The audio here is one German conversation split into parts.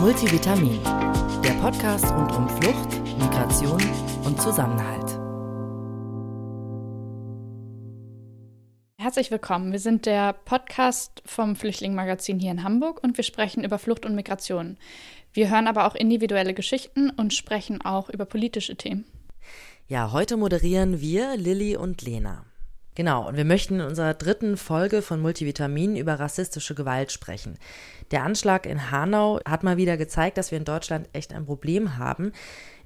Multivitamin, der Podcast rund um Flucht, Migration und Zusammenhalt. Herzlich willkommen. Wir sind der Podcast vom Flüchtlingmagazin hier in Hamburg und wir sprechen über Flucht und Migration. Wir hören aber auch individuelle Geschichten und sprechen auch über politische Themen. Ja, heute moderieren wir Lilly und Lena. Genau, und wir möchten in unserer dritten Folge von Multivitamin über rassistische Gewalt sprechen. Der Anschlag in Hanau hat mal wieder gezeigt, dass wir in Deutschland echt ein Problem haben.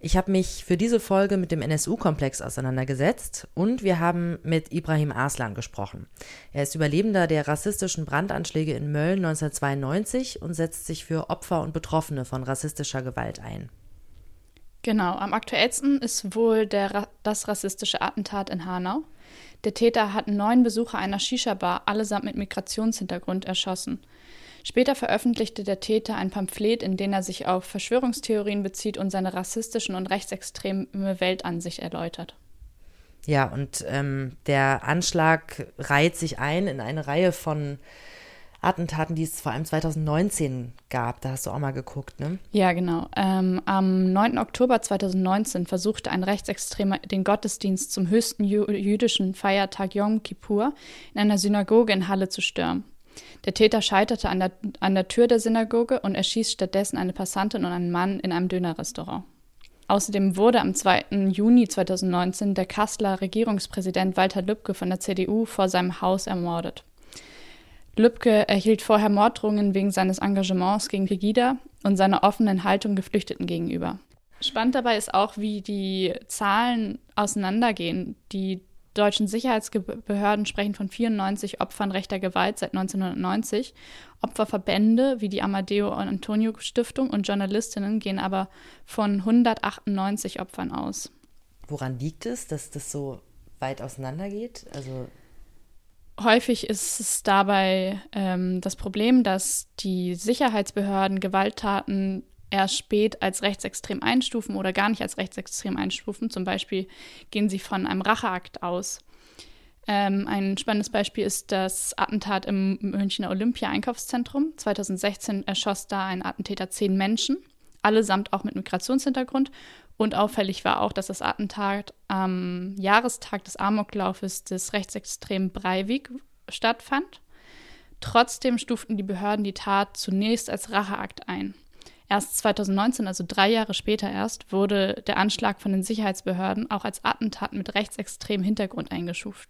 Ich habe mich für diese Folge mit dem NSU-Komplex auseinandergesetzt und wir haben mit Ibrahim Arslan gesprochen. Er ist Überlebender der rassistischen Brandanschläge in Mölln 1992 und setzt sich für Opfer und Betroffene von rassistischer Gewalt ein. Genau, am aktuellsten ist wohl der, das rassistische Attentat in Hanau. Der Täter hat neun Besucher einer Shisha-Bar allesamt mit Migrationshintergrund erschossen. Später veröffentlichte der Täter ein Pamphlet, in dem er sich auf Verschwörungstheorien bezieht und seine rassistischen und rechtsextreme Weltansicht erläutert. Ja, und ähm, der Anschlag reiht sich ein in eine Reihe von Attentaten, die es vor allem 2019 gab. Da hast du auch mal geguckt, ne? Ja, genau. Ähm, am 9. Oktober 2019 versuchte ein Rechtsextremer den Gottesdienst zum höchsten jü jüdischen Feiertag Yom Kippur in einer Synagoge in Halle zu stürmen. Der Täter scheiterte an der, an der Tür der Synagoge und erschießt stattdessen eine Passantin und einen Mann in einem Dönerrestaurant. Außerdem wurde am 2. Juni 2019 der Kasseler Regierungspräsident Walter Lübcke von der CDU vor seinem Haus ermordet. Lübcke erhielt vorher Morddrohungen wegen seines Engagements gegen Pegida und seiner offenen Haltung Geflüchteten gegenüber. Spannend dabei ist auch, wie die Zahlen auseinandergehen. Die deutschen Sicherheitsbehörden sprechen von 94 Opfern rechter Gewalt seit 1990. Opferverbände wie die Amadeo und Antonio Stiftung und Journalistinnen gehen aber von 198 Opfern aus. Woran liegt es, dass das so weit auseinandergeht? Also Häufig ist es dabei ähm, das Problem, dass die Sicherheitsbehörden Gewalttaten erst spät als rechtsextrem einstufen oder gar nicht als rechtsextrem einstufen. Zum Beispiel gehen sie von einem Racheakt aus. Ähm, ein spannendes Beispiel ist das Attentat im Münchner Olympia-Einkaufszentrum. 2016 erschoss da ein Attentäter zehn Menschen, allesamt auch mit Migrationshintergrund. Und auffällig war auch, dass das Attentat am Jahrestag des Amoklaufes des rechtsextremen Breivik stattfand. Trotzdem stuften die Behörden die Tat zunächst als Racheakt ein. Erst 2019, also drei Jahre später erst, wurde der Anschlag von den Sicherheitsbehörden auch als Attentat mit rechtsextremem Hintergrund eingeschuft.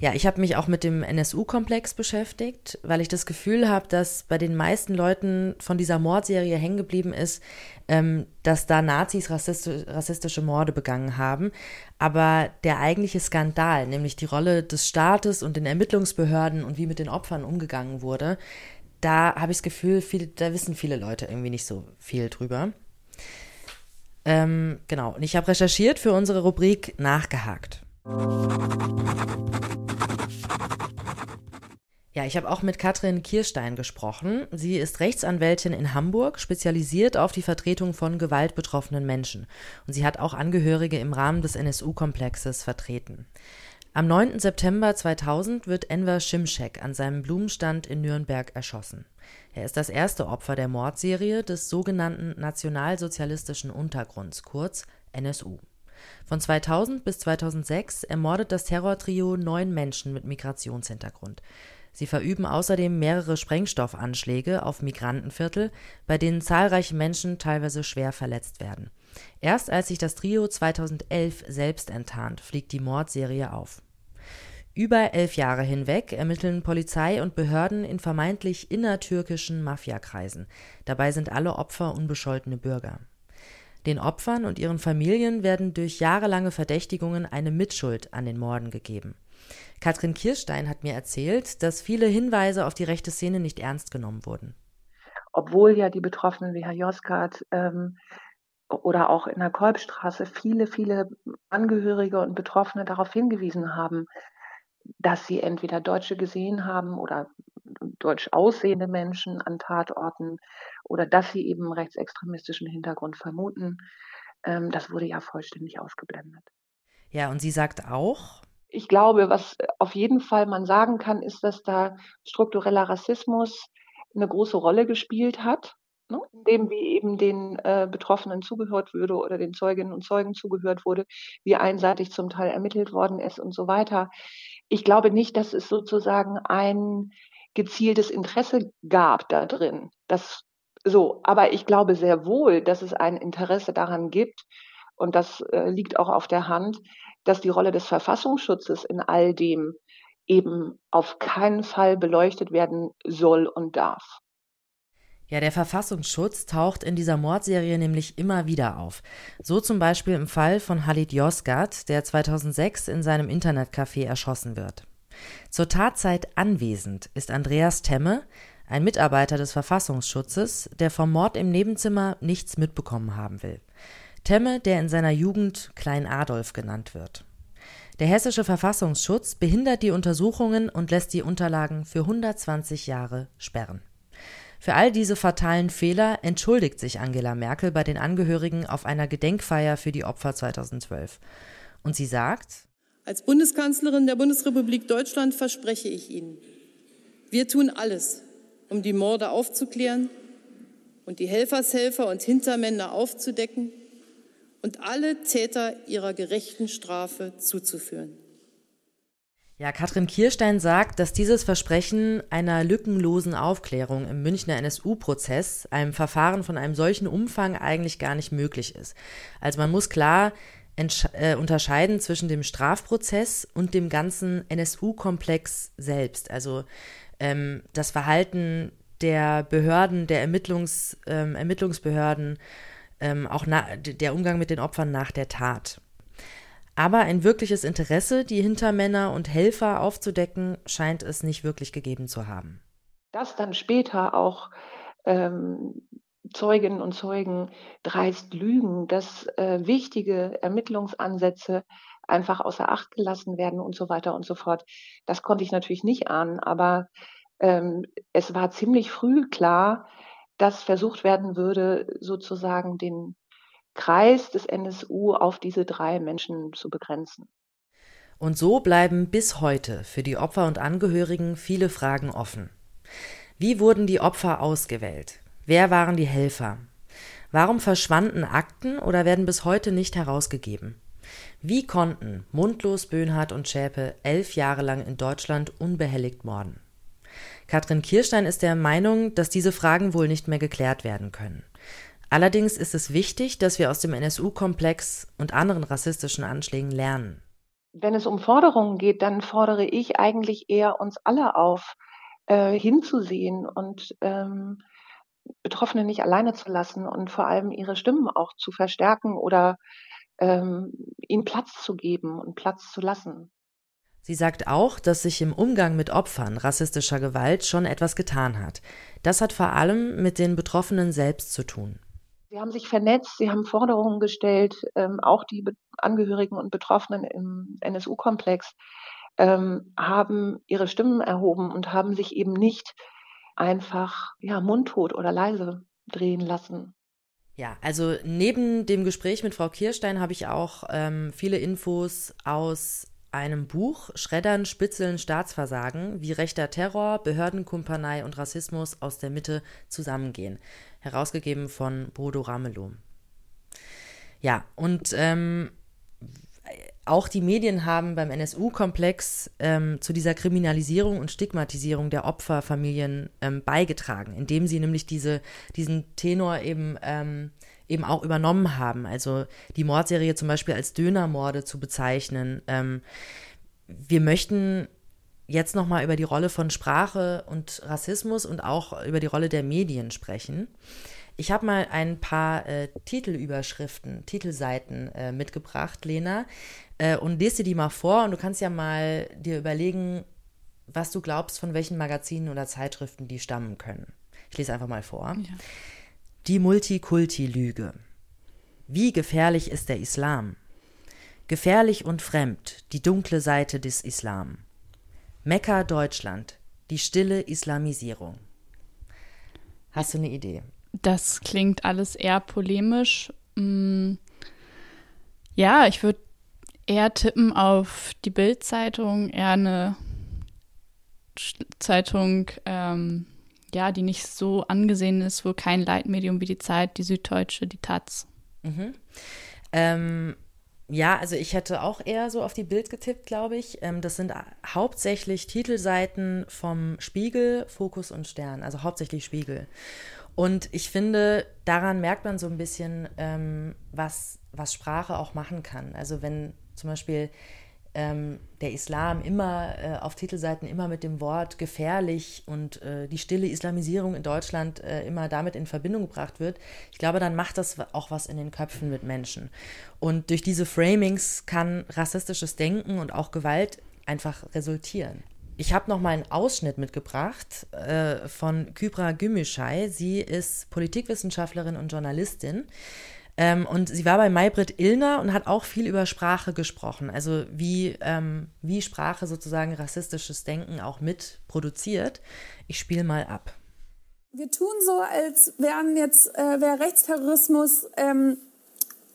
Ja, ich habe mich auch mit dem NSU-Komplex beschäftigt, weil ich das Gefühl habe, dass bei den meisten Leuten von dieser Mordserie hängen geblieben ist, ähm, dass da Nazis rassistisch, rassistische Morde begangen haben. Aber der eigentliche Skandal, nämlich die Rolle des Staates und den Ermittlungsbehörden und wie mit den Opfern umgegangen wurde, da habe ich das Gefühl, viele, da wissen viele Leute irgendwie nicht so viel drüber. Ähm, genau, und ich habe recherchiert für unsere Rubrik Nachgehakt. Ja, ich habe auch mit Katrin Kirstein gesprochen. Sie ist Rechtsanwältin in Hamburg, spezialisiert auf die Vertretung von gewaltbetroffenen Menschen. Und sie hat auch Angehörige im Rahmen des NSU-Komplexes vertreten. Am 9. September 2000 wird Enver Şimşek an seinem Blumenstand in Nürnberg erschossen. Er ist das erste Opfer der Mordserie des sogenannten Nationalsozialistischen Untergrunds, kurz NSU. Von 2000 bis 2006 ermordet das Terrortrio neun Menschen mit Migrationshintergrund. Sie verüben außerdem mehrere Sprengstoffanschläge auf Migrantenviertel, bei denen zahlreiche Menschen teilweise schwer verletzt werden. Erst als sich das Trio 2011 selbst enttarnt, fliegt die Mordserie auf. Über elf Jahre hinweg ermitteln Polizei und Behörden in vermeintlich innertürkischen Mafiakreisen. Dabei sind alle Opfer unbescholtene Bürger. Den Opfern und ihren Familien werden durch jahrelange Verdächtigungen eine Mitschuld an den Morden gegeben. Katrin Kirstein hat mir erzählt, dass viele Hinweise auf die rechte Szene nicht ernst genommen wurden. Obwohl ja die Betroffenen wie Herr Joskat ähm, oder auch in der Kolbstraße viele, viele Angehörige und Betroffene darauf hingewiesen haben, dass sie entweder Deutsche gesehen haben oder deutsch aussehende Menschen an Tatorten oder dass sie eben rechtsextremistischen Hintergrund vermuten. Ähm, das wurde ja vollständig ausgeblendet. Ja, und sie sagt auch, ich glaube, was auf jeden Fall man sagen kann, ist, dass da struktureller Rassismus eine große Rolle gespielt hat. ne? indem wie eben den äh, Betroffenen zugehört würde oder den Zeuginnen und Zeugen zugehört wurde, wie einseitig zum Teil ermittelt worden ist und so weiter. Ich glaube nicht, dass es sozusagen ein gezieltes Interesse gab da drin. Das so, aber ich glaube sehr wohl, dass es ein Interesse daran gibt, und das äh, liegt auch auf der Hand, dass die Rolle des Verfassungsschutzes in all dem eben auf keinen Fall beleuchtet werden soll und darf. Ja, der Verfassungsschutz taucht in dieser Mordserie nämlich immer wieder auf. So zum Beispiel im Fall von Halid Yozgat, der 2006 in seinem Internetcafé erschossen wird. Zur Tatzeit anwesend ist Andreas Temme, ein Mitarbeiter des Verfassungsschutzes, der vom Mord im Nebenzimmer nichts mitbekommen haben will. Temme, der in seiner Jugend Klein Adolf genannt wird. Der hessische Verfassungsschutz behindert die Untersuchungen und lässt die Unterlagen für 120 Jahre sperren. Für all diese fatalen Fehler entschuldigt sich Angela Merkel bei den Angehörigen auf einer Gedenkfeier für die Opfer 2012. Und sie sagt, als Bundeskanzlerin der Bundesrepublik Deutschland verspreche ich Ihnen, wir tun alles, um die Morde aufzuklären und die Helfershelfer und Hintermänner aufzudecken und alle Täter ihrer gerechten Strafe zuzuführen. Ja, Katrin Kirstein sagt, dass dieses Versprechen einer lückenlosen Aufklärung im Münchner NSU-Prozess, einem Verfahren von einem solchen Umfang, eigentlich gar nicht möglich ist. Also man muss klar äh, unterscheiden zwischen dem Strafprozess und dem ganzen NSU-Komplex selbst. Also ähm, das Verhalten der Behörden, der Ermittlungs, ähm, Ermittlungsbehörden, ähm, auch der Umgang mit den Opfern nach der Tat. Aber ein wirkliches Interesse, die Hintermänner und Helfer aufzudecken, scheint es nicht wirklich gegeben zu haben. Dass dann später auch ähm, Zeuginnen und Zeugen dreist lügen, dass äh, wichtige Ermittlungsansätze einfach außer Acht gelassen werden und so weiter und so fort. Das konnte ich natürlich nicht ahnen, aber ähm, es war ziemlich früh klar, dass versucht werden würde, sozusagen den Kreis des NSU auf diese drei Menschen zu begrenzen. Und so bleiben bis heute für die Opfer und Angehörigen viele Fragen offen. Wie wurden die Opfer ausgewählt? Wer waren die Helfer? Warum verschwanden Akten oder werden bis heute nicht herausgegeben? Wie konnten Mundlos, Böhnhardt und Schäpe elf Jahre lang in Deutschland unbehelligt morden? Katrin Kirstein ist der Meinung, dass diese Fragen wohl nicht mehr geklärt werden können. Allerdings ist es wichtig, dass wir aus dem NSU-Komplex und anderen rassistischen Anschlägen lernen. Wenn es um Forderungen geht, dann fordere ich eigentlich eher uns alle auf, äh, hinzusehen und ähm, Betroffene nicht alleine zu lassen und vor allem ihre Stimmen auch zu verstärken oder ähm, ihnen Platz zu geben und Platz zu lassen. Sie sagt auch, dass sich im Umgang mit Opfern rassistischer Gewalt schon etwas getan hat. Das hat vor allem mit den Betroffenen selbst zu tun. Sie haben sich vernetzt, sie haben Forderungen gestellt, ähm, auch die Angehörigen und Betroffenen im NSU-Komplex ähm, haben ihre Stimmen erhoben und haben sich eben nicht einfach ja, mundtot oder leise drehen lassen. Ja, also neben dem Gespräch mit Frau Kirstein habe ich auch ähm, viele Infos aus einem Buch Schreddern, Spitzeln, Staatsversagen, wie rechter Terror, Behördenkumpanei und Rassismus aus der Mitte zusammengehen herausgegeben von Bodo Ramelow. Ja, und ähm, auch die Medien haben beim NSU-Komplex ähm, zu dieser Kriminalisierung und Stigmatisierung der Opferfamilien ähm, beigetragen, indem sie nämlich diese, diesen Tenor eben, ähm, eben auch übernommen haben. Also die Mordserie zum Beispiel als Dönermorde zu bezeichnen. Ähm, wir möchten jetzt nochmal über die Rolle von Sprache und Rassismus und auch über die Rolle der Medien sprechen. Ich habe mal ein paar äh, Titelüberschriften, Titelseiten äh, mitgebracht, Lena, äh, und lese dir die mal vor und du kannst ja mal dir überlegen, was du glaubst, von welchen Magazinen oder Zeitschriften die stammen können. Ich lese einfach mal vor. Ja. Die Multikulti-Lüge. Wie gefährlich ist der Islam? Gefährlich und fremd, die dunkle Seite des Islam. Mekka Deutschland, die stille Islamisierung. Hast du eine Idee? Das klingt alles eher polemisch. Hm. Ja, ich würde eher tippen auf die Bild-Zeitung, eher eine Zeitung, ähm, ja, die nicht so angesehen ist, wohl kein Leitmedium wie die Zeit, die Süddeutsche, die Taz. Mhm. Ähm, ja, also ich hätte auch eher so auf die Bild getippt, glaube ich. Ähm, das sind hauptsächlich Titelseiten vom Spiegel, Fokus und Stern, also hauptsächlich Spiegel. Und ich finde, daran merkt man so ein bisschen, ähm, was, was Sprache auch machen kann. Also wenn zum Beispiel ähm, der Islam immer äh, auf Titelseiten immer mit dem Wort gefährlich und äh, die stille Islamisierung in Deutschland äh, immer damit in Verbindung gebracht wird, ich glaube, dann macht das auch was in den Köpfen mit Menschen. Und durch diese Framings kann rassistisches Denken und auch Gewalt einfach resultieren. Ich habe noch mal einen Ausschnitt mitgebracht äh, von Kybra Gümüşay. Sie ist Politikwissenschaftlerin und Journalistin. Ähm, und sie war bei Maybrit Illner und hat auch viel über Sprache gesprochen, also wie, ähm, wie Sprache sozusagen rassistisches Denken auch mit produziert. Ich spiele mal ab. Wir tun so, als wären jetzt, äh, wäre Rechtsterrorismus, ähm,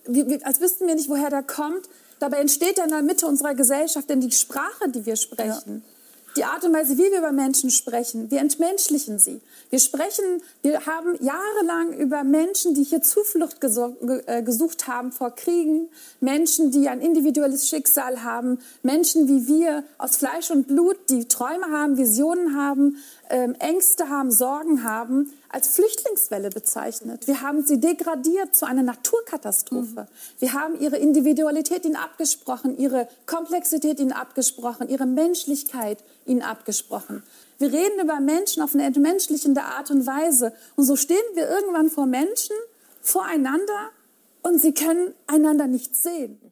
wie, wie, als wüssten wir nicht, woher der kommt. Dabei entsteht er in der Mitte unserer Gesellschaft, denn die Sprache, die wir sprechen, ja die Art und Weise, wie wir über Menschen sprechen, wir entmenschlichen sie. Wir sprechen, wir haben jahrelang über Menschen, die hier Zuflucht äh, gesucht haben vor Kriegen, Menschen, die ein individuelles Schicksal haben, Menschen wie wir aus Fleisch und Blut, die Träume haben, Visionen haben, ähm, Ängste haben, Sorgen haben, als Flüchtlingswelle bezeichnet. Wir haben sie degradiert zu einer Naturkatastrophe. Mhm. Wir haben ihre Individualität ihnen abgesprochen, ihre Komplexität ihnen abgesprochen, ihre Menschlichkeit ihnen abgesprochen. Wir reden über Menschen auf eine entmenschlichende Art und Weise. Und so stehen wir irgendwann vor Menschen, voreinander, und sie können einander nicht sehen.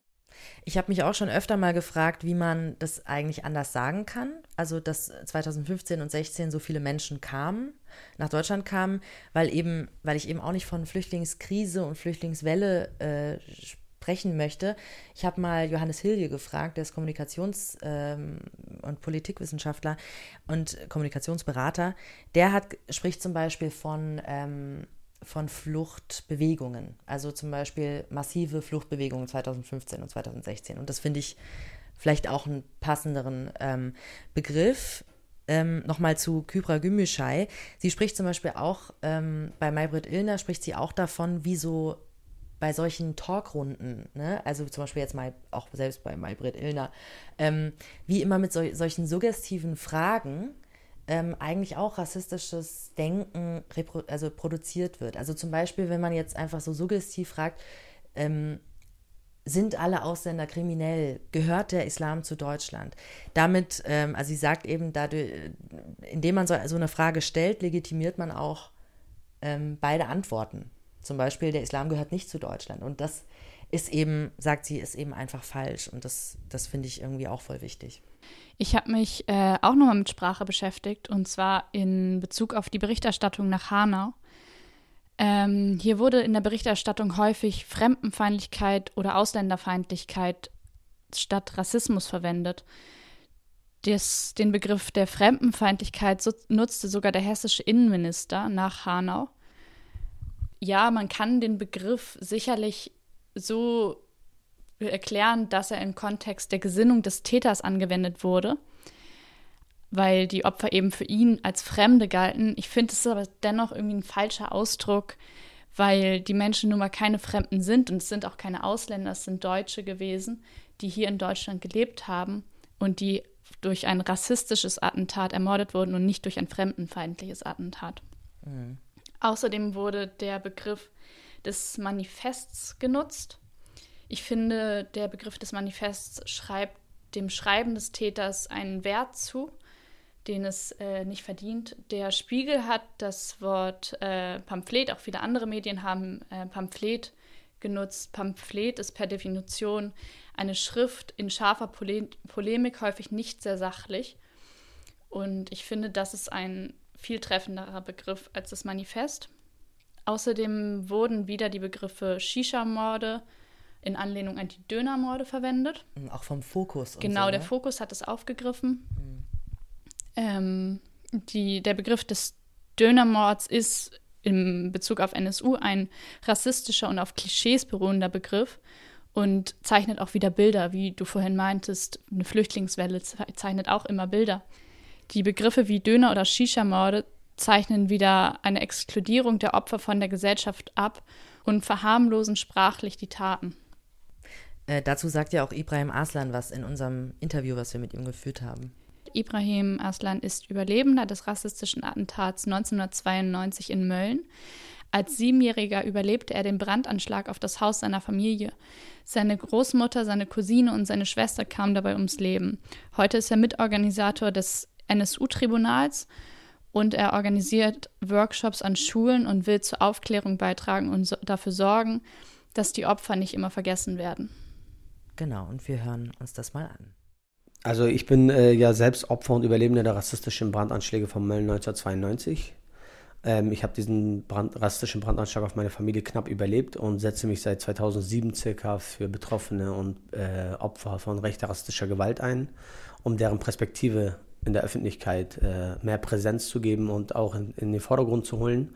Ich habe mich auch schon öfter mal gefragt, wie man das eigentlich anders sagen kann. Also, dass 2015 und 16 so viele Menschen kamen, nach Deutschland kamen, weil eben, weil ich eben auch nicht von Flüchtlingskrise und Flüchtlingswelle äh, sprechen möchte. Ich habe mal Johannes Hilje gefragt, der ist Kommunikations- ähm, und Politikwissenschaftler und Kommunikationsberater. Der hat, spricht zum Beispiel von ähm, von Fluchtbewegungen. Also zum Beispiel massive Fluchtbewegungen 2015 und 2016. Und das finde ich vielleicht auch einen passenderen ähm, Begriff. Ähm, Nochmal zu Kybra Gümüşay. Sie spricht zum Beispiel auch, ähm, bei Maybrit Illner spricht sie auch davon, wie so bei solchen Talkrunden, ne? also zum Beispiel jetzt mal auch selbst bei Maybrit Illner, ähm, wie immer mit so, solchen suggestiven Fragen ähm, eigentlich auch rassistisches Denken also produziert wird. Also zum Beispiel, wenn man jetzt einfach so suggestiv fragt, ähm, sind alle Ausländer kriminell? Gehört der Islam zu Deutschland? Damit, ähm, also sie sagt eben, dadurch, indem man so, so eine Frage stellt, legitimiert man auch ähm, beide Antworten. Zum Beispiel, der Islam gehört nicht zu Deutschland. Und das ist eben, sagt sie, ist eben einfach falsch. Und das, das finde ich irgendwie auch voll wichtig. Ich habe mich äh, auch nochmal mit Sprache beschäftigt und zwar in Bezug auf die Berichterstattung nach Hanau. Ähm, hier wurde in der Berichterstattung häufig Fremdenfeindlichkeit oder Ausländerfeindlichkeit statt Rassismus verwendet. Des, den Begriff der Fremdenfeindlichkeit so, nutzte sogar der hessische Innenminister nach Hanau. Ja, man kann den Begriff sicherlich so erklären, dass er im Kontext der Gesinnung des Täters angewendet wurde, weil die Opfer eben für ihn als Fremde galten. Ich finde es aber dennoch irgendwie ein falscher Ausdruck, weil die Menschen nun mal keine Fremden sind und es sind auch keine Ausländer, es sind Deutsche gewesen, die hier in Deutschland gelebt haben und die durch ein rassistisches Attentat ermordet wurden und nicht durch ein fremdenfeindliches Attentat. Mhm. Außerdem wurde der Begriff des Manifests genutzt ich finde, der Begriff des Manifests schreibt dem Schreiben des Täters einen Wert zu, den es äh, nicht verdient. Der Spiegel hat das Wort äh, Pamphlet, auch viele andere Medien haben äh, Pamphlet genutzt. Pamphlet ist per Definition eine Schrift in scharfer Pole Polemik, häufig nicht sehr sachlich. Und ich finde, das ist ein viel treffenderer Begriff als das Manifest. Außerdem wurden wieder die Begriffe Shisha-Morde, in Anlehnung an die Dönermorde verwendet. Mhm, auch vom Fokus. genau, so, der ne? Fokus hat es aufgegriffen. Mhm. Ähm, die, der Begriff des Dönermords ist in Bezug auf NSU ein rassistischer und auf Klischees beruhender Begriff und zeichnet auch wieder Bilder, wie du vorhin meintest. Eine Flüchtlingswelle zeichnet auch immer Bilder. Die Begriffe wie Döner oder Shisha-Morde zeichnen wieder eine Exkludierung der Opfer von der Gesellschaft ab und verharmlosen sprachlich die Taten. Äh, dazu sagt ja auch Ibrahim Aslan was in unserem Interview, was wir mit ihm geführt haben. Ibrahim Aslan ist Überlebender des rassistischen Attentats 1992 in Mölln. Als Siebenjähriger überlebte er den Brandanschlag auf das Haus seiner Familie. Seine Großmutter, seine Cousine und seine Schwester kamen dabei ums Leben. Heute ist er Mitorganisator des NSU-Tribunals und er organisiert Workshops an Schulen und will zur Aufklärung beitragen und so dafür sorgen, dass die Opfer nicht immer vergessen werden. Genau, und wir hören uns das mal an. Also ich bin äh, ja selbst Opfer und Überlebender der rassistischen Brandanschläge von Mölln 1992. Ähm, ich habe diesen Brand, rassistischen Brandanschlag auf meine Familie knapp überlebt und setze mich seit 2007 circa für Betroffene und äh, Opfer von rechter rassistischer Gewalt ein, um deren Perspektive in der Öffentlichkeit äh, mehr Präsenz zu geben und auch in, in den Vordergrund zu holen,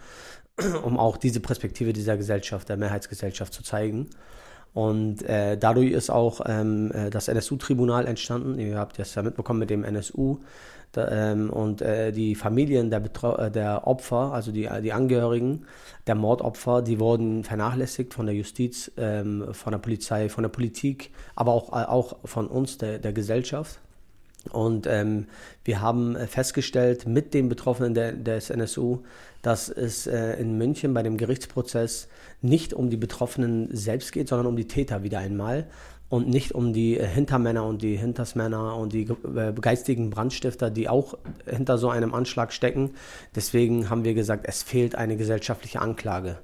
um auch diese Perspektive dieser Gesellschaft, der Mehrheitsgesellschaft zu zeigen. Und äh, dadurch ist auch ähm, äh, das NSU-Tribunal entstanden. Ihr habt das ja mitbekommen mit dem NSU. Da, ähm, und äh, die Familien der, Betrau äh, der Opfer, also die, die Angehörigen der Mordopfer, die wurden vernachlässigt von der Justiz, ähm, von der Polizei, von der Politik, aber auch, äh, auch von uns, der, der Gesellschaft. Und ähm, wir haben festgestellt mit den Betroffenen der, des NSU, dass es äh, in München bei dem Gerichtsprozess nicht um die Betroffenen selbst geht, sondern um die Täter wieder einmal und nicht um die äh, Hintermänner und die Hintersmänner und die äh, geistigen Brandstifter, die auch hinter so einem Anschlag stecken. Deswegen haben wir gesagt, es fehlt eine gesellschaftliche Anklage.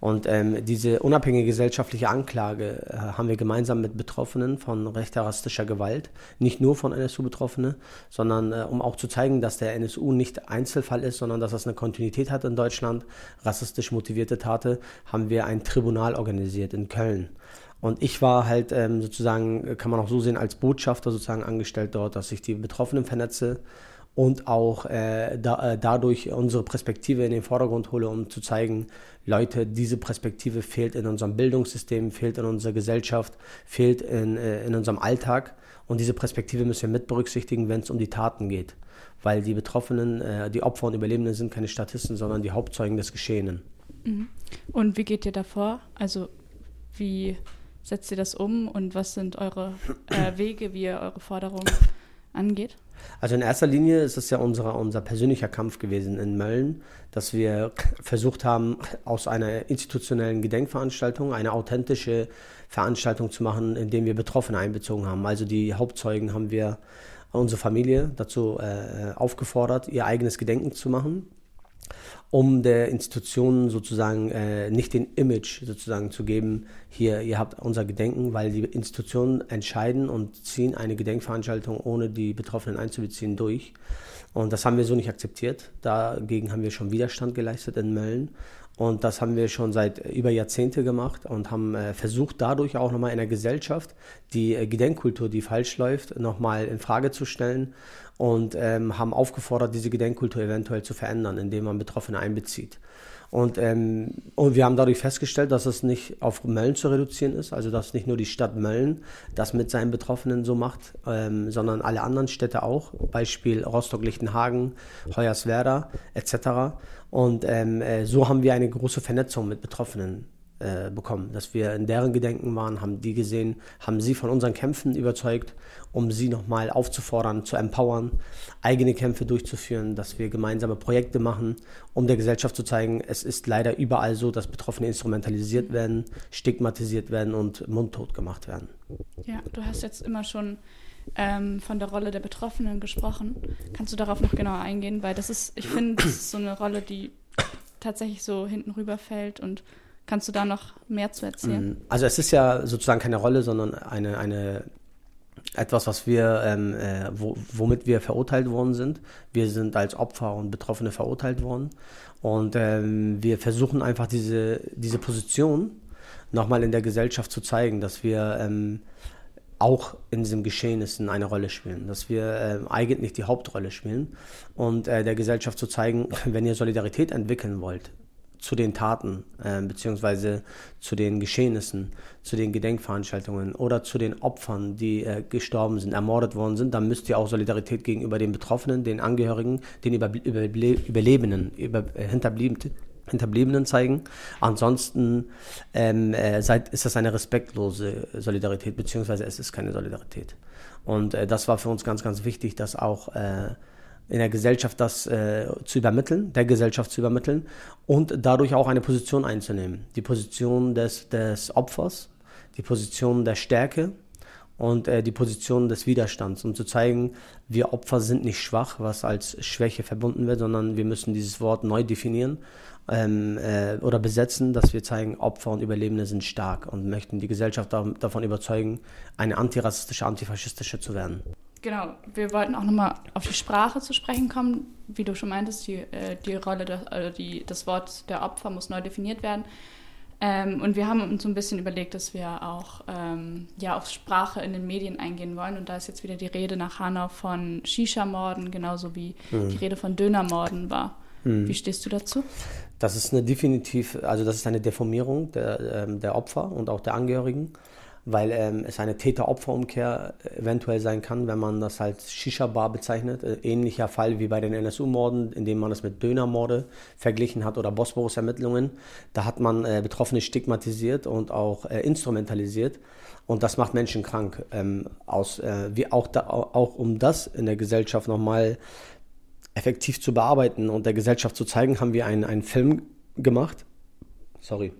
Und ähm, diese unabhängige gesellschaftliche Anklage äh, haben wir gemeinsam mit Betroffenen von rechter rassistischer Gewalt, nicht nur von NSU-Betroffene, sondern äh, um auch zu zeigen, dass der NSU nicht Einzelfall ist, sondern dass das eine Kontinuität hat in Deutschland, rassistisch motivierte Tate, haben wir ein Tribunal organisiert in Köln. Und ich war halt ähm, sozusagen, kann man auch so sehen, als Botschafter sozusagen angestellt dort, dass ich die Betroffenen vernetze und auch äh, da, äh, dadurch unsere Perspektive in den Vordergrund hole, um zu zeigen, Leute, diese Perspektive fehlt in unserem Bildungssystem, fehlt in unserer Gesellschaft, fehlt in, äh, in unserem Alltag. Und diese Perspektive müssen wir mit berücksichtigen, wenn es um die Taten geht. Weil die Betroffenen, äh, die Opfer und Überlebenden sind keine Statisten, sondern die Hauptzeugen des Geschehenen. Mhm. Und wie geht ihr davor? Also wie setzt ihr das um und was sind eure äh, Wege, wie ihr eure Forderungen angeht? Also in erster Linie ist es ja unser, unser persönlicher Kampf gewesen in Mölln, dass wir versucht haben, aus einer institutionellen Gedenkveranstaltung eine authentische Veranstaltung zu machen, indem wir Betroffene einbezogen haben. Also die Hauptzeugen haben wir unsere Familie dazu äh, aufgefordert, ihr eigenes Gedenken zu machen um der Institution sozusagen äh, nicht den Image sozusagen zu geben, hier, ihr habt unser Gedenken, weil die Institutionen entscheiden und ziehen eine Gedenkveranstaltung, ohne die Betroffenen einzubeziehen, durch. Und das haben wir so nicht akzeptiert. Dagegen haben wir schon Widerstand geleistet in Mölln. Und das haben wir schon seit über Jahrzehnte gemacht und haben äh, versucht, dadurch auch nochmal in der Gesellschaft die äh, Gedenkkultur, die falsch läuft, nochmal in Frage zu stellen und ähm, haben aufgefordert, diese Gedenkkultur eventuell zu verändern, indem man Betroffene einbezieht. Und, ähm, und wir haben dadurch festgestellt, dass es nicht auf Mölln zu reduzieren ist, also dass nicht nur die Stadt Mölln das mit seinen Betroffenen so macht, ähm, sondern alle anderen Städte auch, Beispiel Rostock-Lichtenhagen, Hoyerswerda etc. Und ähm, äh, so haben wir eine große Vernetzung mit Betroffenen äh, bekommen, dass wir in deren Gedenken waren, haben die gesehen, haben sie von unseren Kämpfen überzeugt, um sie nochmal aufzufordern, zu empowern, eigene Kämpfe durchzuführen, dass wir gemeinsame Projekte machen, um der Gesellschaft zu zeigen, es ist leider überall so, dass Betroffene instrumentalisiert werden, stigmatisiert werden und mundtot gemacht werden. Ja, du hast jetzt immer schon ähm, von der Rolle der Betroffenen gesprochen. Kannst du darauf noch genauer eingehen? Weil das ist, ich finde, das ist so eine Rolle, die tatsächlich so hinten rüberfällt und Kannst du da noch mehr zu erzählen? Mm, also es ist ja sozusagen keine Rolle, sondern eine, eine etwas, was wir, ähm, äh, wo, womit wir verurteilt worden sind. Wir sind als Opfer und Betroffene verurteilt worden. Und ähm, wir versuchen einfach diese, diese Position nochmal in der Gesellschaft zu zeigen, dass wir ähm, auch in diesem Geschehnissen eine Rolle spielen, dass wir äh, eigentlich die Hauptrolle spielen und äh, der Gesellschaft zu zeigen, wenn ihr Solidarität entwickeln wollt, zu den Taten äh, beziehungsweise zu den Geschehnissen, zu den Gedenkveranstaltungen oder zu den Opfern, die äh, gestorben sind, ermordet worden sind, dann müsst ihr auch Solidarität gegenüber den Betroffenen, den Angehörigen, den Überble Überble Überlebenden, über, äh, Hinterbliebenen Hinterbliebenen zeigen. Ansonsten ähm, äh, seid, ist das eine respektlose Solidarität, beziehungsweise es ist keine Solidarität. Und äh, das war für uns ganz, ganz wichtig, dass auch äh, in der Gesellschaft das äh, zu übermitteln, der Gesellschaft zu übermitteln und dadurch auch eine Position einzunehmen. Die Position des, des Opfers, die Position der Stärke und äh, die Position des Widerstands, um zu zeigen, wir Opfer sind nicht schwach, was als Schwäche verbunden wird, sondern wir müssen dieses Wort neu definieren ähm, äh, oder besetzen, dass wir zeigen, Opfer und Überlebende sind stark und möchten die Gesellschaft da, davon überzeugen, eine antirassistische, antifaschistische zu werden. Genau, wir wollten auch nochmal auf die Sprache zu sprechen kommen. Wie du schon meintest, die, äh, die Rolle, der, also die, das Wort der Opfer muss neu definiert werden. Ähm, und wir haben uns so ein bisschen überlegt, dass wir auch ähm, ja, auf Sprache in den Medien eingehen wollen. Und da ist jetzt wieder die Rede nach Hanau von Shisha-Morden, genauso wie mhm. die Rede von Dönermorden war. Mhm. Wie stehst du dazu? Das ist eine definitiv, also das ist eine Deformierung der, ähm, der Opfer und auch der Angehörigen weil ähm, es eine Täter-Opfer-Umkehr eventuell sein kann, wenn man das als Shisha-Bar bezeichnet. Äh, ähnlicher Fall wie bei den NSU-Morden, in dem man es mit Dönermorde verglichen hat oder Bosporus-Ermittlungen. Da hat man äh, Betroffene stigmatisiert und auch äh, instrumentalisiert. Und das macht Menschen krank. Ähm, aus, äh, wie auch, da, auch um das in der Gesellschaft nochmal effektiv zu bearbeiten und der Gesellschaft zu zeigen, haben wir einen, einen Film gemacht. Sorry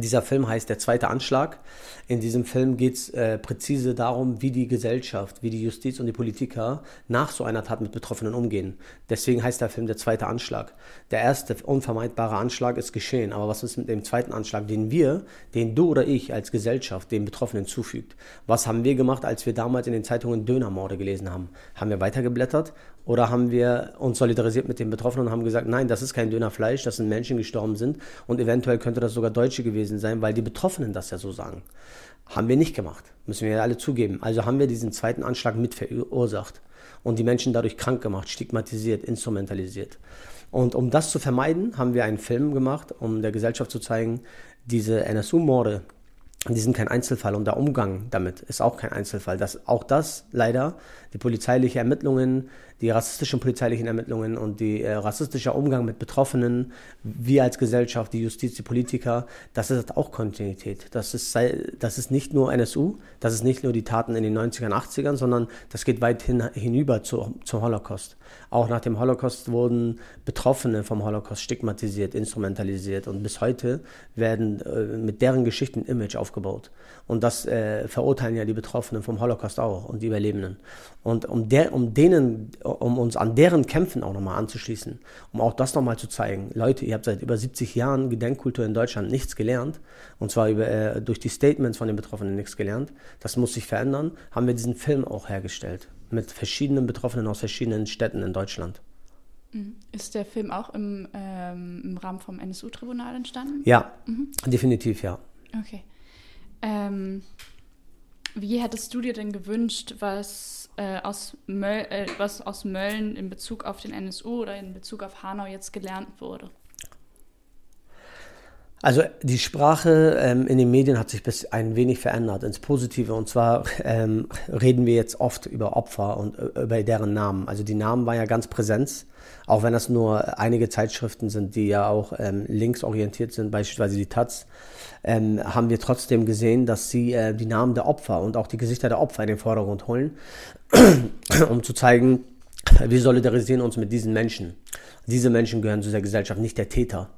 dieser Film heißt Der zweite Anschlag. In diesem Film geht es äh, präzise darum, wie die Gesellschaft, wie die Justiz und die Politiker nach so einer Tat mit Betroffenen umgehen. Deswegen heißt der Film Der zweite Anschlag. Der erste unvermeidbare Anschlag ist geschehen, aber was ist mit dem zweiten Anschlag, den wir, den du oder ich als Gesellschaft den Betroffenen zufügt? Was haben wir gemacht, als wir damals in den Zeitungen Dönermorde gelesen haben? Haben wir weitergeblättert oder haben wir uns solidarisiert mit den Betroffenen und haben gesagt, nein, das ist kein Dönerfleisch, das sind Menschen gestorben sind und eventuell könnte das sogar Deutsche gewesen sein, weil die Betroffenen das ja so sagen. Haben wir nicht gemacht, müssen wir ja alle zugeben. Also haben wir diesen zweiten Anschlag mit verursacht und die Menschen dadurch krank gemacht, stigmatisiert, instrumentalisiert. Und um das zu vermeiden, haben wir einen Film gemacht, um der Gesellschaft zu zeigen, diese NSU-Morde, die sind kein Einzelfall und der Umgang damit ist auch kein Einzelfall. Das, auch das leider, die polizeilichen Ermittlungen, die rassistischen polizeilichen Ermittlungen und die äh, rassistische Umgang mit Betroffenen, wir als Gesellschaft, die Justiz, die Politiker, das ist auch Kontinuität. Das ist, das ist nicht nur NSU, das ist nicht nur die Taten in den 90ern, 80ern, sondern das geht weit hin, hinüber zu, zum Holocaust. Auch nach dem Holocaust wurden Betroffene vom Holocaust stigmatisiert, instrumentalisiert und bis heute werden äh, mit deren Geschichten Image aufgebaut. Und das äh, verurteilen ja die Betroffenen vom Holocaust auch und die Überlebenden. Und um, der, um denen, um uns an deren Kämpfen auch nochmal anzuschließen, um auch das nochmal zu zeigen, Leute, ihr habt seit über 70 Jahren Gedenkkultur in Deutschland nichts gelernt, und zwar über, äh, durch die Statements von den Betroffenen nichts gelernt, das muss sich verändern, haben wir diesen Film auch hergestellt, mit verschiedenen Betroffenen aus verschiedenen Städten in Deutschland. Mhm. Ist der Film auch im, ähm, im Rahmen vom NSU-Tribunal entstanden? Ja, mhm. definitiv ja. Okay. Ähm, wie hättest du dir denn gewünscht, was, äh, aus Möll, äh, was aus Mölln in Bezug auf den NSU oder in Bezug auf Hanau jetzt gelernt wurde? Also die Sprache ähm, in den Medien hat sich bis ein wenig verändert ins Positive. Und zwar ähm, reden wir jetzt oft über Opfer und äh, über deren Namen. Also die Namen waren ja ganz präsent, auch wenn das nur einige Zeitschriften sind, die ja auch ähm, linksorientiert sind, beispielsweise die Taz, ähm, haben wir trotzdem gesehen, dass sie äh, die Namen der Opfer und auch die Gesichter der Opfer in den Vordergrund holen, um zu zeigen, wir solidarisieren uns mit diesen Menschen. Diese Menschen gehören zu der Gesellschaft, nicht der Täter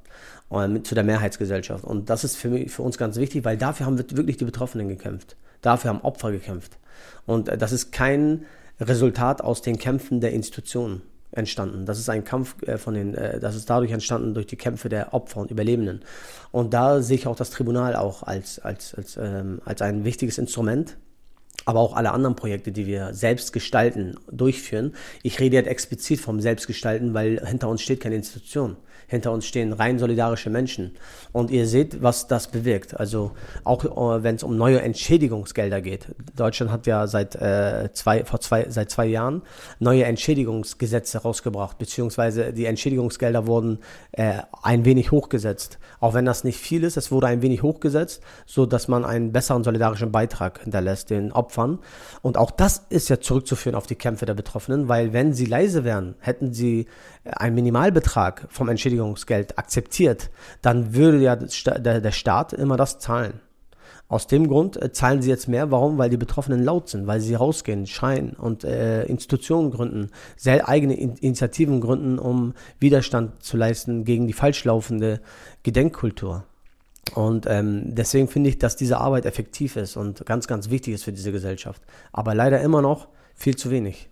zu der Mehrheitsgesellschaft. Und das ist für, mich, für uns ganz wichtig, weil dafür haben wirklich die Betroffenen gekämpft. Dafür haben Opfer gekämpft. Und äh, das ist kein Resultat aus den Kämpfen der Institutionen entstanden. Das ist ein Kampf äh, von den, äh, das ist dadurch entstanden durch die Kämpfe der Opfer und Überlebenden. Und da sehe ich auch das Tribunal auch als, als, als, ähm, als ein wichtiges Instrument, aber auch alle anderen Projekte, die wir selbst gestalten, durchführen. Ich rede jetzt explizit vom Selbstgestalten, weil hinter uns steht keine Institution. Hinter uns stehen rein solidarische Menschen. Und ihr seht, was das bewirkt. Also auch äh, wenn es um neue Entschädigungsgelder geht. Deutschland hat ja seit, äh, zwei, vor zwei, seit zwei Jahren neue Entschädigungsgesetze rausgebracht, beziehungsweise die Entschädigungsgelder wurden äh, ein wenig hochgesetzt. Auch wenn das nicht viel ist, es wurde ein wenig hochgesetzt, so dass man einen besseren solidarischen Beitrag hinterlässt den Opfern. Und auch das ist ja zurückzuführen auf die Kämpfe der Betroffenen, weil wenn sie leise wären, hätten sie einen Minimalbetrag vom Entschädigungsgeld akzeptiert, dann würde ja der Staat immer das zahlen. Aus dem Grund äh, zahlen sie jetzt mehr. Warum? Weil die Betroffenen laut sind, weil sie rausgehen, schreien und äh, Institutionen gründen, sehr eigene In Initiativen gründen, um Widerstand zu leisten gegen die falsch laufende Gedenkkultur. Und ähm, deswegen finde ich, dass diese Arbeit effektiv ist und ganz, ganz wichtig ist für diese Gesellschaft. Aber leider immer noch viel zu wenig.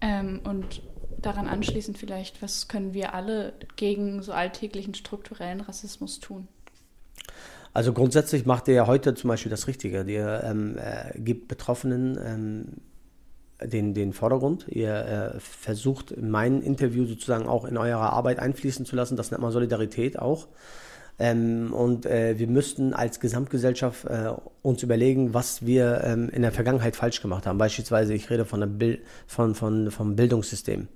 Ähm, und daran anschließend vielleicht, was können wir alle gegen so alltäglichen strukturellen Rassismus tun? Also grundsätzlich macht ihr ja heute zum Beispiel das Richtige. Ihr ähm, äh, gibt Betroffenen ähm, den, den Vordergrund. Ihr äh, versucht mein Interview sozusagen auch in eurer Arbeit einfließen zu lassen. Das nennt man Solidarität auch. Ähm, und äh, wir müssten als Gesamtgesellschaft äh, uns überlegen, was wir ähm, in der Vergangenheit falsch gemacht haben. Beispielsweise, ich rede von, der Bil von, von, vom Bildungssystem.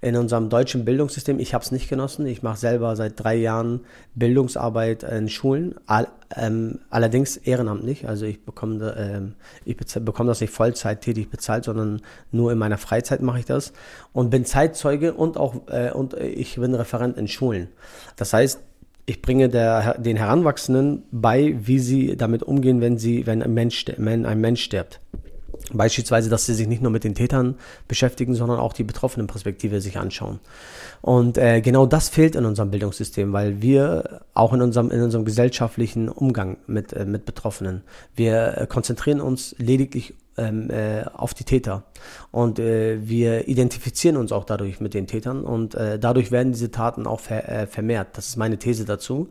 In unserem deutschen Bildungssystem, ich habe es nicht genossen. Ich mache selber seit drei Jahren Bildungsarbeit in Schulen, all, ähm, allerdings ehrenamtlich. Also ich bekomme, ähm, ich bekomme das nicht Vollzeit tätig bezahlt, sondern nur in meiner Freizeit mache ich das und bin Zeitzeuge und auch äh, und ich bin Referent in Schulen. Das heißt, ich bringe der, den Heranwachsenden bei, wie sie damit umgehen, wenn sie, wenn ein Mensch, wenn ein Mensch stirbt. Beispielsweise, dass sie sich nicht nur mit den Tätern beschäftigen, sondern auch die betroffenen Perspektive sich anschauen. Und äh, genau das fehlt in unserem Bildungssystem, weil wir auch in unserem, in unserem gesellschaftlichen Umgang mit, äh, mit Betroffenen, wir äh, konzentrieren uns lediglich ähm, äh, auf die Täter. Und äh, wir identifizieren uns auch dadurch mit den Tätern und äh, dadurch werden diese Taten auch ver äh, vermehrt. Das ist meine These dazu.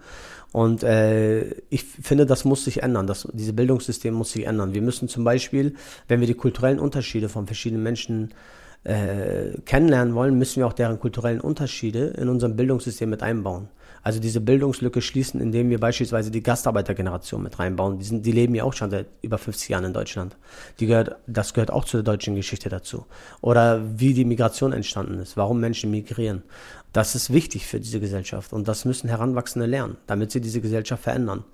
Und äh, ich finde, das muss sich ändern. Das, diese Bildungssystem muss sich ändern. Wir müssen zum Beispiel, wenn wir die kulturellen Unterschiede von verschiedenen Menschen äh, kennenlernen wollen, müssen wir auch deren kulturellen Unterschiede in unserem Bildungssystem mit einbauen. Also diese Bildungslücke schließen, indem wir beispielsweise die Gastarbeitergeneration mit reinbauen. Die, sind, die leben ja auch schon seit über 50 Jahren in Deutschland. Die gehört, das gehört auch zur deutschen Geschichte dazu. Oder wie die Migration entstanden ist, warum Menschen migrieren. Das ist wichtig für diese Gesellschaft und das müssen Heranwachsende lernen, damit sie diese Gesellschaft verändern.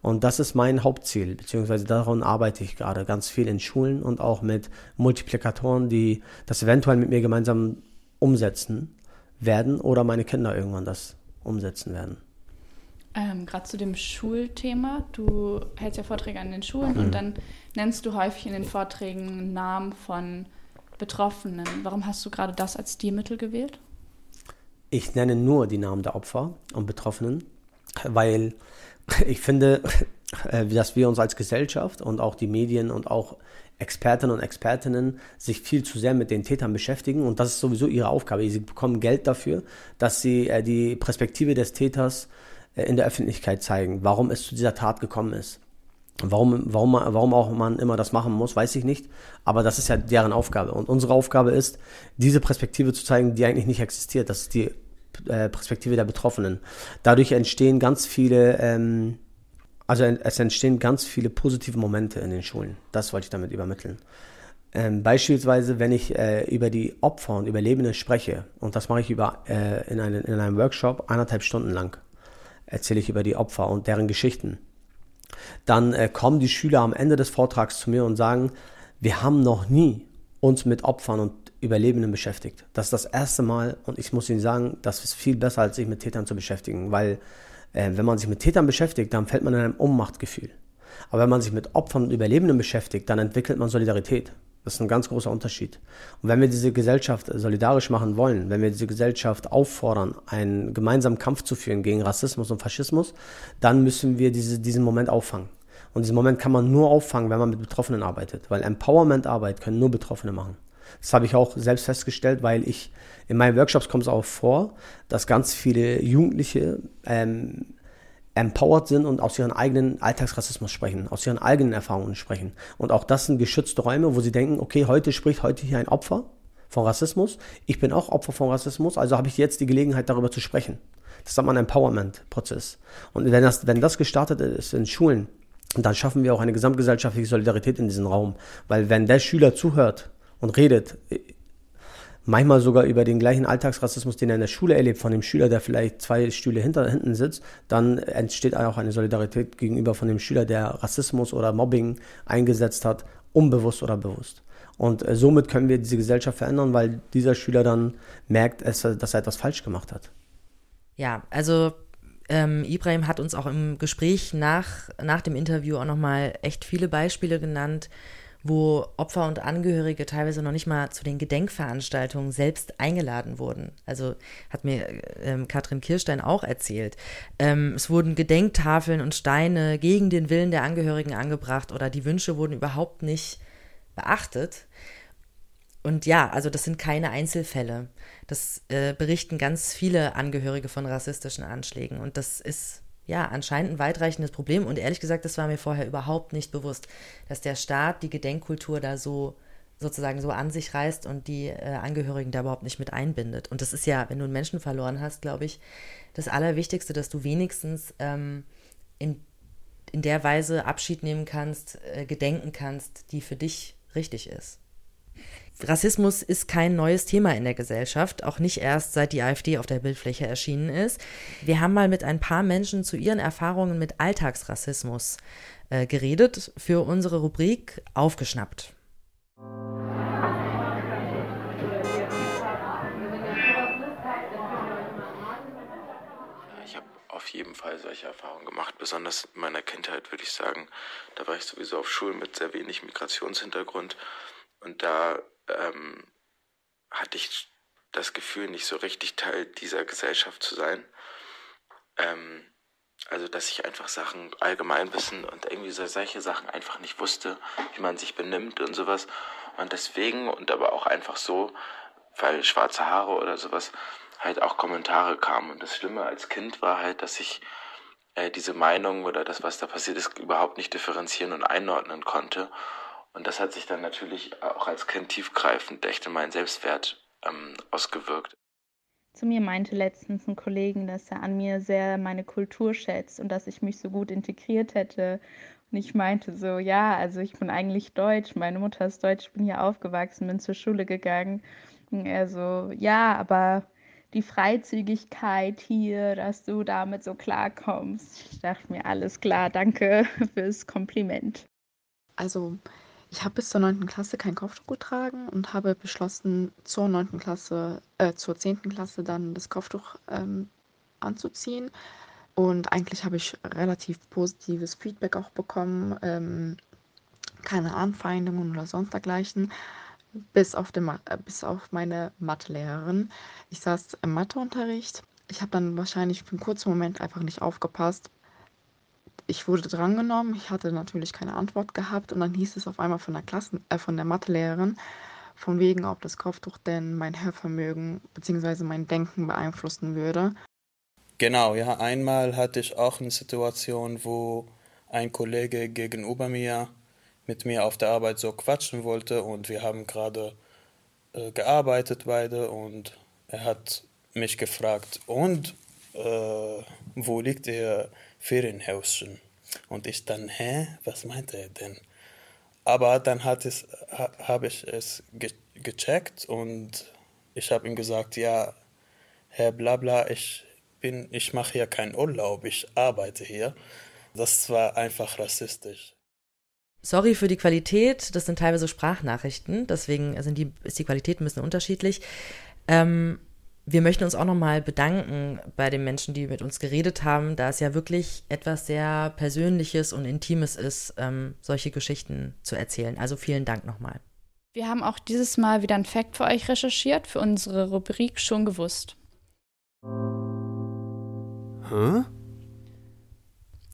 Und das ist mein Hauptziel, beziehungsweise daran arbeite ich gerade ganz viel in Schulen und auch mit Multiplikatoren, die das eventuell mit mir gemeinsam umsetzen werden oder meine Kinder irgendwann das umsetzen werden. Ähm, Gerade zu dem Schulthema. Du hältst ja Vorträge an den Schulen mhm. und dann nennst du häufig in den Vorträgen Namen von Betroffenen. Warum hast du gerade das als Stilmittel gewählt? Ich nenne nur die Namen der Opfer und Betroffenen, weil ich finde, äh, dass wir uns als Gesellschaft und auch die Medien und auch Expertinnen und Expertinnen sich viel zu sehr mit den Tätern beschäftigen und das ist sowieso ihre Aufgabe. Sie bekommen Geld dafür, dass sie äh, die Perspektive des Täters äh, in der Öffentlichkeit zeigen, warum es zu dieser Tat gekommen ist. Warum, warum, warum auch man immer das machen muss, weiß ich nicht. Aber das ist ja deren Aufgabe. Und unsere Aufgabe ist, diese Perspektive zu zeigen, die eigentlich nicht existiert. Das ist die Perspektive der Betroffenen. Dadurch entstehen ganz viele ähm, also es entstehen ganz viele positive Momente in den Schulen. Das wollte ich damit übermitteln. Ähm, beispielsweise, wenn ich äh, über die Opfer und Überlebenden spreche, und das mache ich über, äh, in, einen, in einem Workshop eineinhalb Stunden lang, erzähle ich über die Opfer und deren Geschichten, dann äh, kommen die Schüler am Ende des Vortrags zu mir und sagen, wir haben noch nie uns mit Opfern und Überlebenden beschäftigt. Das ist das erste Mal und ich muss Ihnen sagen, das ist viel besser, als sich mit Tätern zu beschäftigen, weil äh, wenn man sich mit Tätern beschäftigt, dann fällt man in ein Ohnmachtgefühl. Aber wenn man sich mit Opfern und Überlebenden beschäftigt, dann entwickelt man Solidarität. Das ist ein ganz großer Unterschied. Und wenn wir diese Gesellschaft solidarisch machen wollen, wenn wir diese Gesellschaft auffordern, einen gemeinsamen Kampf zu führen gegen Rassismus und Faschismus, dann müssen wir diese, diesen Moment auffangen. Und diesen Moment kann man nur auffangen, wenn man mit Betroffenen arbeitet, weil Empowerment-Arbeit können nur Betroffene machen. Das habe ich auch selbst festgestellt, weil ich in meinen Workshops kommt es auch vor, dass ganz viele Jugendliche ähm, empowered sind und aus ihren eigenen Alltagsrassismus sprechen, aus ihren eigenen Erfahrungen sprechen. Und auch das sind geschützte Räume, wo sie denken, okay, heute spricht heute hier ein Opfer von Rassismus. Ich bin auch Opfer von Rassismus, also habe ich jetzt die Gelegenheit, darüber zu sprechen. Das ist ein Empowerment-Prozess. Und wenn das, wenn das gestartet ist in Schulen, dann schaffen wir auch eine gesamtgesellschaftliche Solidarität in diesem Raum. Weil wenn der Schüler zuhört und redet, manchmal sogar über den gleichen Alltagsrassismus, den er in der Schule erlebt, von dem Schüler, der vielleicht zwei Stühle hinter, hinten sitzt, dann entsteht auch eine Solidarität gegenüber von dem Schüler, der Rassismus oder Mobbing eingesetzt hat, unbewusst oder bewusst. Und äh, somit können wir diese Gesellschaft verändern, weil dieser Schüler dann merkt, dass er etwas falsch gemacht hat. Ja, also ähm, Ibrahim hat uns auch im Gespräch nach, nach dem Interview auch nochmal echt viele Beispiele genannt, wo Opfer und Angehörige teilweise noch nicht mal zu den Gedenkveranstaltungen selbst eingeladen wurden. Also hat mir ähm, Katrin Kirstein auch erzählt. Ähm, es wurden Gedenktafeln und Steine gegen den Willen der Angehörigen angebracht oder die Wünsche wurden überhaupt nicht beachtet. Und ja, also das sind keine Einzelfälle. Das äh, berichten ganz viele Angehörige von rassistischen Anschlägen. Und das ist ja anscheinend ein weitreichendes Problem. Und ehrlich gesagt, das war mir vorher überhaupt nicht bewusst, dass der Staat die Gedenkkultur da so sozusagen so an sich reißt und die äh, Angehörigen da überhaupt nicht mit einbindet. Und das ist ja, wenn du einen Menschen verloren hast, glaube ich, das Allerwichtigste, dass du wenigstens ähm, in, in der Weise Abschied nehmen kannst, äh, gedenken kannst, die für dich richtig ist. Rassismus ist kein neues Thema in der Gesellschaft, auch nicht erst seit die AfD auf der Bildfläche erschienen ist. Wir haben mal mit ein paar Menschen zu ihren Erfahrungen mit Alltagsrassismus äh, geredet für unsere Rubrik Aufgeschnappt. Ich habe auf jeden Fall solche Erfahrungen gemacht, besonders in meiner Kindheit würde ich sagen. Da war ich sowieso auf Schulen mit sehr wenig Migrationshintergrund und da ähm, hatte ich das Gefühl, nicht so richtig Teil dieser Gesellschaft zu sein. Ähm, also, dass ich einfach Sachen Allgemeinwissen und irgendwie so solche Sachen einfach nicht wusste, wie man sich benimmt und sowas. Und deswegen und aber auch einfach so, weil schwarze Haare oder sowas halt auch Kommentare kamen. Und das Schlimme als Kind war halt, dass ich äh, diese Meinung oder das, was da passiert ist, überhaupt nicht differenzieren und einordnen konnte. Und das hat sich dann natürlich auch als Kind tiefgreifend echt in meinen Selbstwert ähm, ausgewirkt. Zu mir meinte letztens ein Kollege, dass er an mir sehr meine Kultur schätzt und dass ich mich so gut integriert hätte. Und ich meinte so, ja, also ich bin eigentlich deutsch, meine Mutter ist deutsch, ich bin hier aufgewachsen, bin zur Schule gegangen. Und er so, ja, aber die Freizügigkeit hier, dass du damit so klarkommst. Ich dachte mir, alles klar, danke fürs Kompliment. Also ich habe bis zur 9. Klasse kein Kopftuch getragen und habe beschlossen, zur 9. Klasse, äh, zur 10. Klasse dann das Kopftuch ähm, anzuziehen. Und eigentlich habe ich relativ positives Feedback auch bekommen. Ähm, keine Anfeindungen oder sonst dergleichen. Bis auf, den, äh, bis auf meine Mathelehrerin. Ich saß im Matheunterricht. Ich habe dann wahrscheinlich für einen kurzen Moment einfach nicht aufgepasst, ich wurde drangenommen, ich hatte natürlich keine Antwort gehabt und dann hieß es auf einmal von der Klassen, äh, von der Mathelehrerin, von wegen, ob das Kopftuch denn mein Hörvermögen bzw. mein Denken beeinflussen würde. Genau, ja, einmal hatte ich auch eine Situation, wo ein Kollege gegenüber mir mit mir auf der Arbeit so quatschen wollte und wir haben gerade äh, gearbeitet beide und er hat mich gefragt, und äh, wo liegt Ihr Ferienhäuschen? Und ich dann, hä, was meint er denn? Aber dann ha, habe ich es ge gecheckt und ich habe ihm gesagt, ja, Herr Blabla, ich ich mache hier keinen Urlaub, ich arbeite hier. Das war einfach rassistisch. Sorry für die Qualität, das sind teilweise Sprachnachrichten, deswegen sind die, ist die Qualität ein bisschen unterschiedlich. Ähm, wir möchten uns auch nochmal bedanken bei den Menschen, die mit uns geredet haben, da es ja wirklich etwas sehr Persönliches und Intimes ist, ähm, solche Geschichten zu erzählen. Also vielen Dank nochmal. Wir haben auch dieses Mal wieder ein Fact für euch recherchiert, für unsere Rubrik schon gewusst. Hä?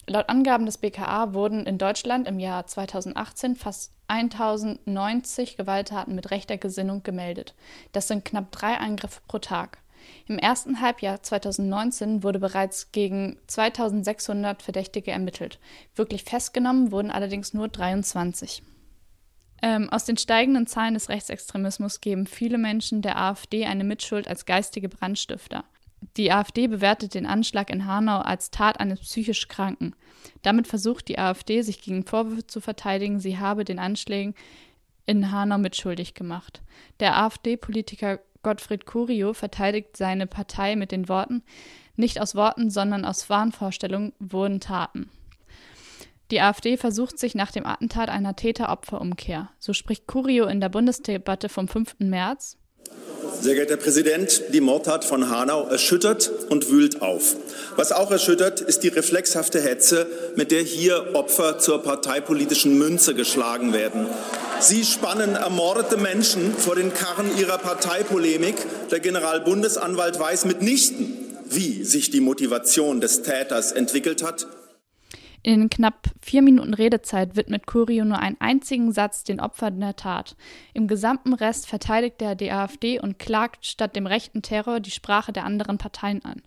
Laut Angaben des BKA wurden in Deutschland im Jahr 2018 fast 1090 Gewalttaten mit rechter Gesinnung gemeldet. Das sind knapp drei Angriffe pro Tag. Im ersten Halbjahr 2019 wurde bereits gegen 2600 Verdächtige ermittelt. Wirklich festgenommen wurden allerdings nur 23. Ähm, aus den steigenden Zahlen des Rechtsextremismus geben viele Menschen der AfD eine Mitschuld als geistige Brandstifter. Die AfD bewertet den Anschlag in Hanau als Tat eines psychisch Kranken. Damit versucht die AfD, sich gegen Vorwürfe zu verteidigen, sie habe den Anschlägen in Hanau mitschuldig gemacht. Der AfD-Politiker Gottfried Curio verteidigt seine Partei mit den Worten: Nicht aus Worten, sondern aus Wahnvorstellungen wurden Taten. Die AfD versucht sich nach dem Attentat einer Täter-Opfer-Umkehr. So spricht Curio in der Bundesdebatte vom 5. März. Sehr geehrter Herr Präsident, die Mordtat von Hanau erschüttert und wühlt auf. Was auch erschüttert, ist die reflexhafte Hetze, mit der hier Opfer zur parteipolitischen Münze geschlagen werden. Sie spannen ermordete Menschen vor den Karren ihrer Parteipolemik. Der Generalbundesanwalt weiß mitnichten, wie sich die Motivation des Täters entwickelt hat in knapp vier Minuten Redezeit widmet Curio nur einen einzigen Satz den Opfern der Tat. Im gesamten Rest verteidigt er die AfD und klagt statt dem rechten Terror die Sprache der anderen Parteien an.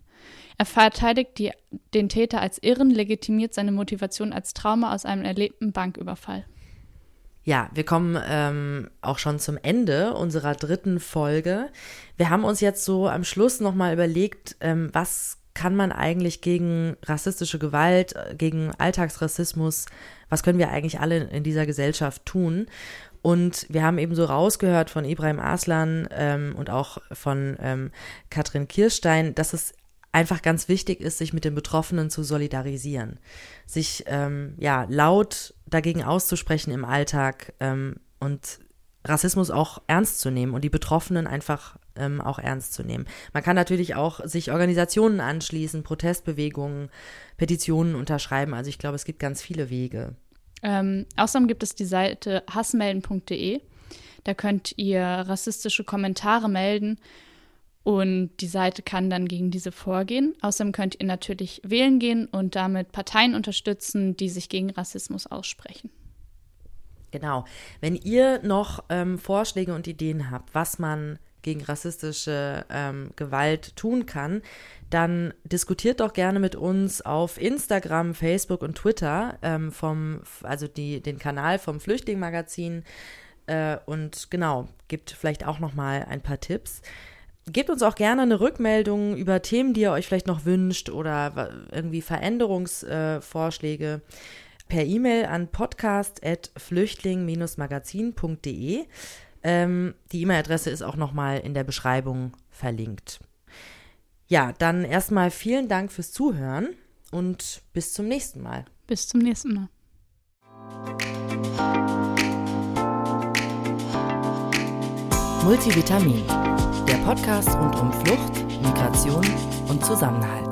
Er verteidigt die, den Täter als Irren, legitimiert seine Motivation als Trauma aus einem erlebten Banküberfall. Ja, wir kommen ähm, auch schon zum Ende unserer dritten Folge. Wir haben uns jetzt so am Schluss nochmal überlegt, ähm, was kann man eigentlich gegen rassistische Gewalt, äh, gegen Alltagsrassismus, was können wir eigentlich alle in dieser Gesellschaft tun? Und wir haben eben so rausgehört von Ibrahim Aslan ähm, und auch von ähm, Katrin Kirstein, dass es einfach ganz wichtig ist, sich mit den Betroffenen zu solidarisieren, sich ähm, ja laut dagegen auszusprechen im Alltag ähm, und Rassismus auch ernst zu nehmen und die Betroffenen einfach ähm, auch ernst zu nehmen. Man kann natürlich auch sich Organisationen anschließen, Protestbewegungen, Petitionen unterschreiben. Also ich glaube, es gibt ganz viele Wege. Ähm, außerdem gibt es die Seite hassmelden.de. Da könnt ihr rassistische Kommentare melden und die Seite kann dann gegen diese vorgehen. Außerdem könnt ihr natürlich wählen gehen und damit Parteien unterstützen, die sich gegen Rassismus aussprechen. Genau. Wenn ihr noch ähm, Vorschläge und Ideen habt, was man gegen rassistische ähm, Gewalt tun kann, dann diskutiert doch gerne mit uns auf Instagram, Facebook und Twitter ähm, vom, also die, den Kanal vom Flüchtlingmagazin äh, und genau, gibt vielleicht auch noch mal ein paar Tipps. Gebt uns auch gerne eine Rückmeldung über Themen, die ihr euch vielleicht noch wünscht oder irgendwie Veränderungsvorschläge. Äh, per E-Mail an podcast.flüchtling-magazin.de. Ähm, die E-Mail-Adresse ist auch nochmal in der Beschreibung verlinkt. Ja, dann erstmal vielen Dank fürs Zuhören und bis zum nächsten Mal. Bis zum nächsten Mal. Multivitamin, der Podcast rund um Flucht, Migration und Zusammenhalt.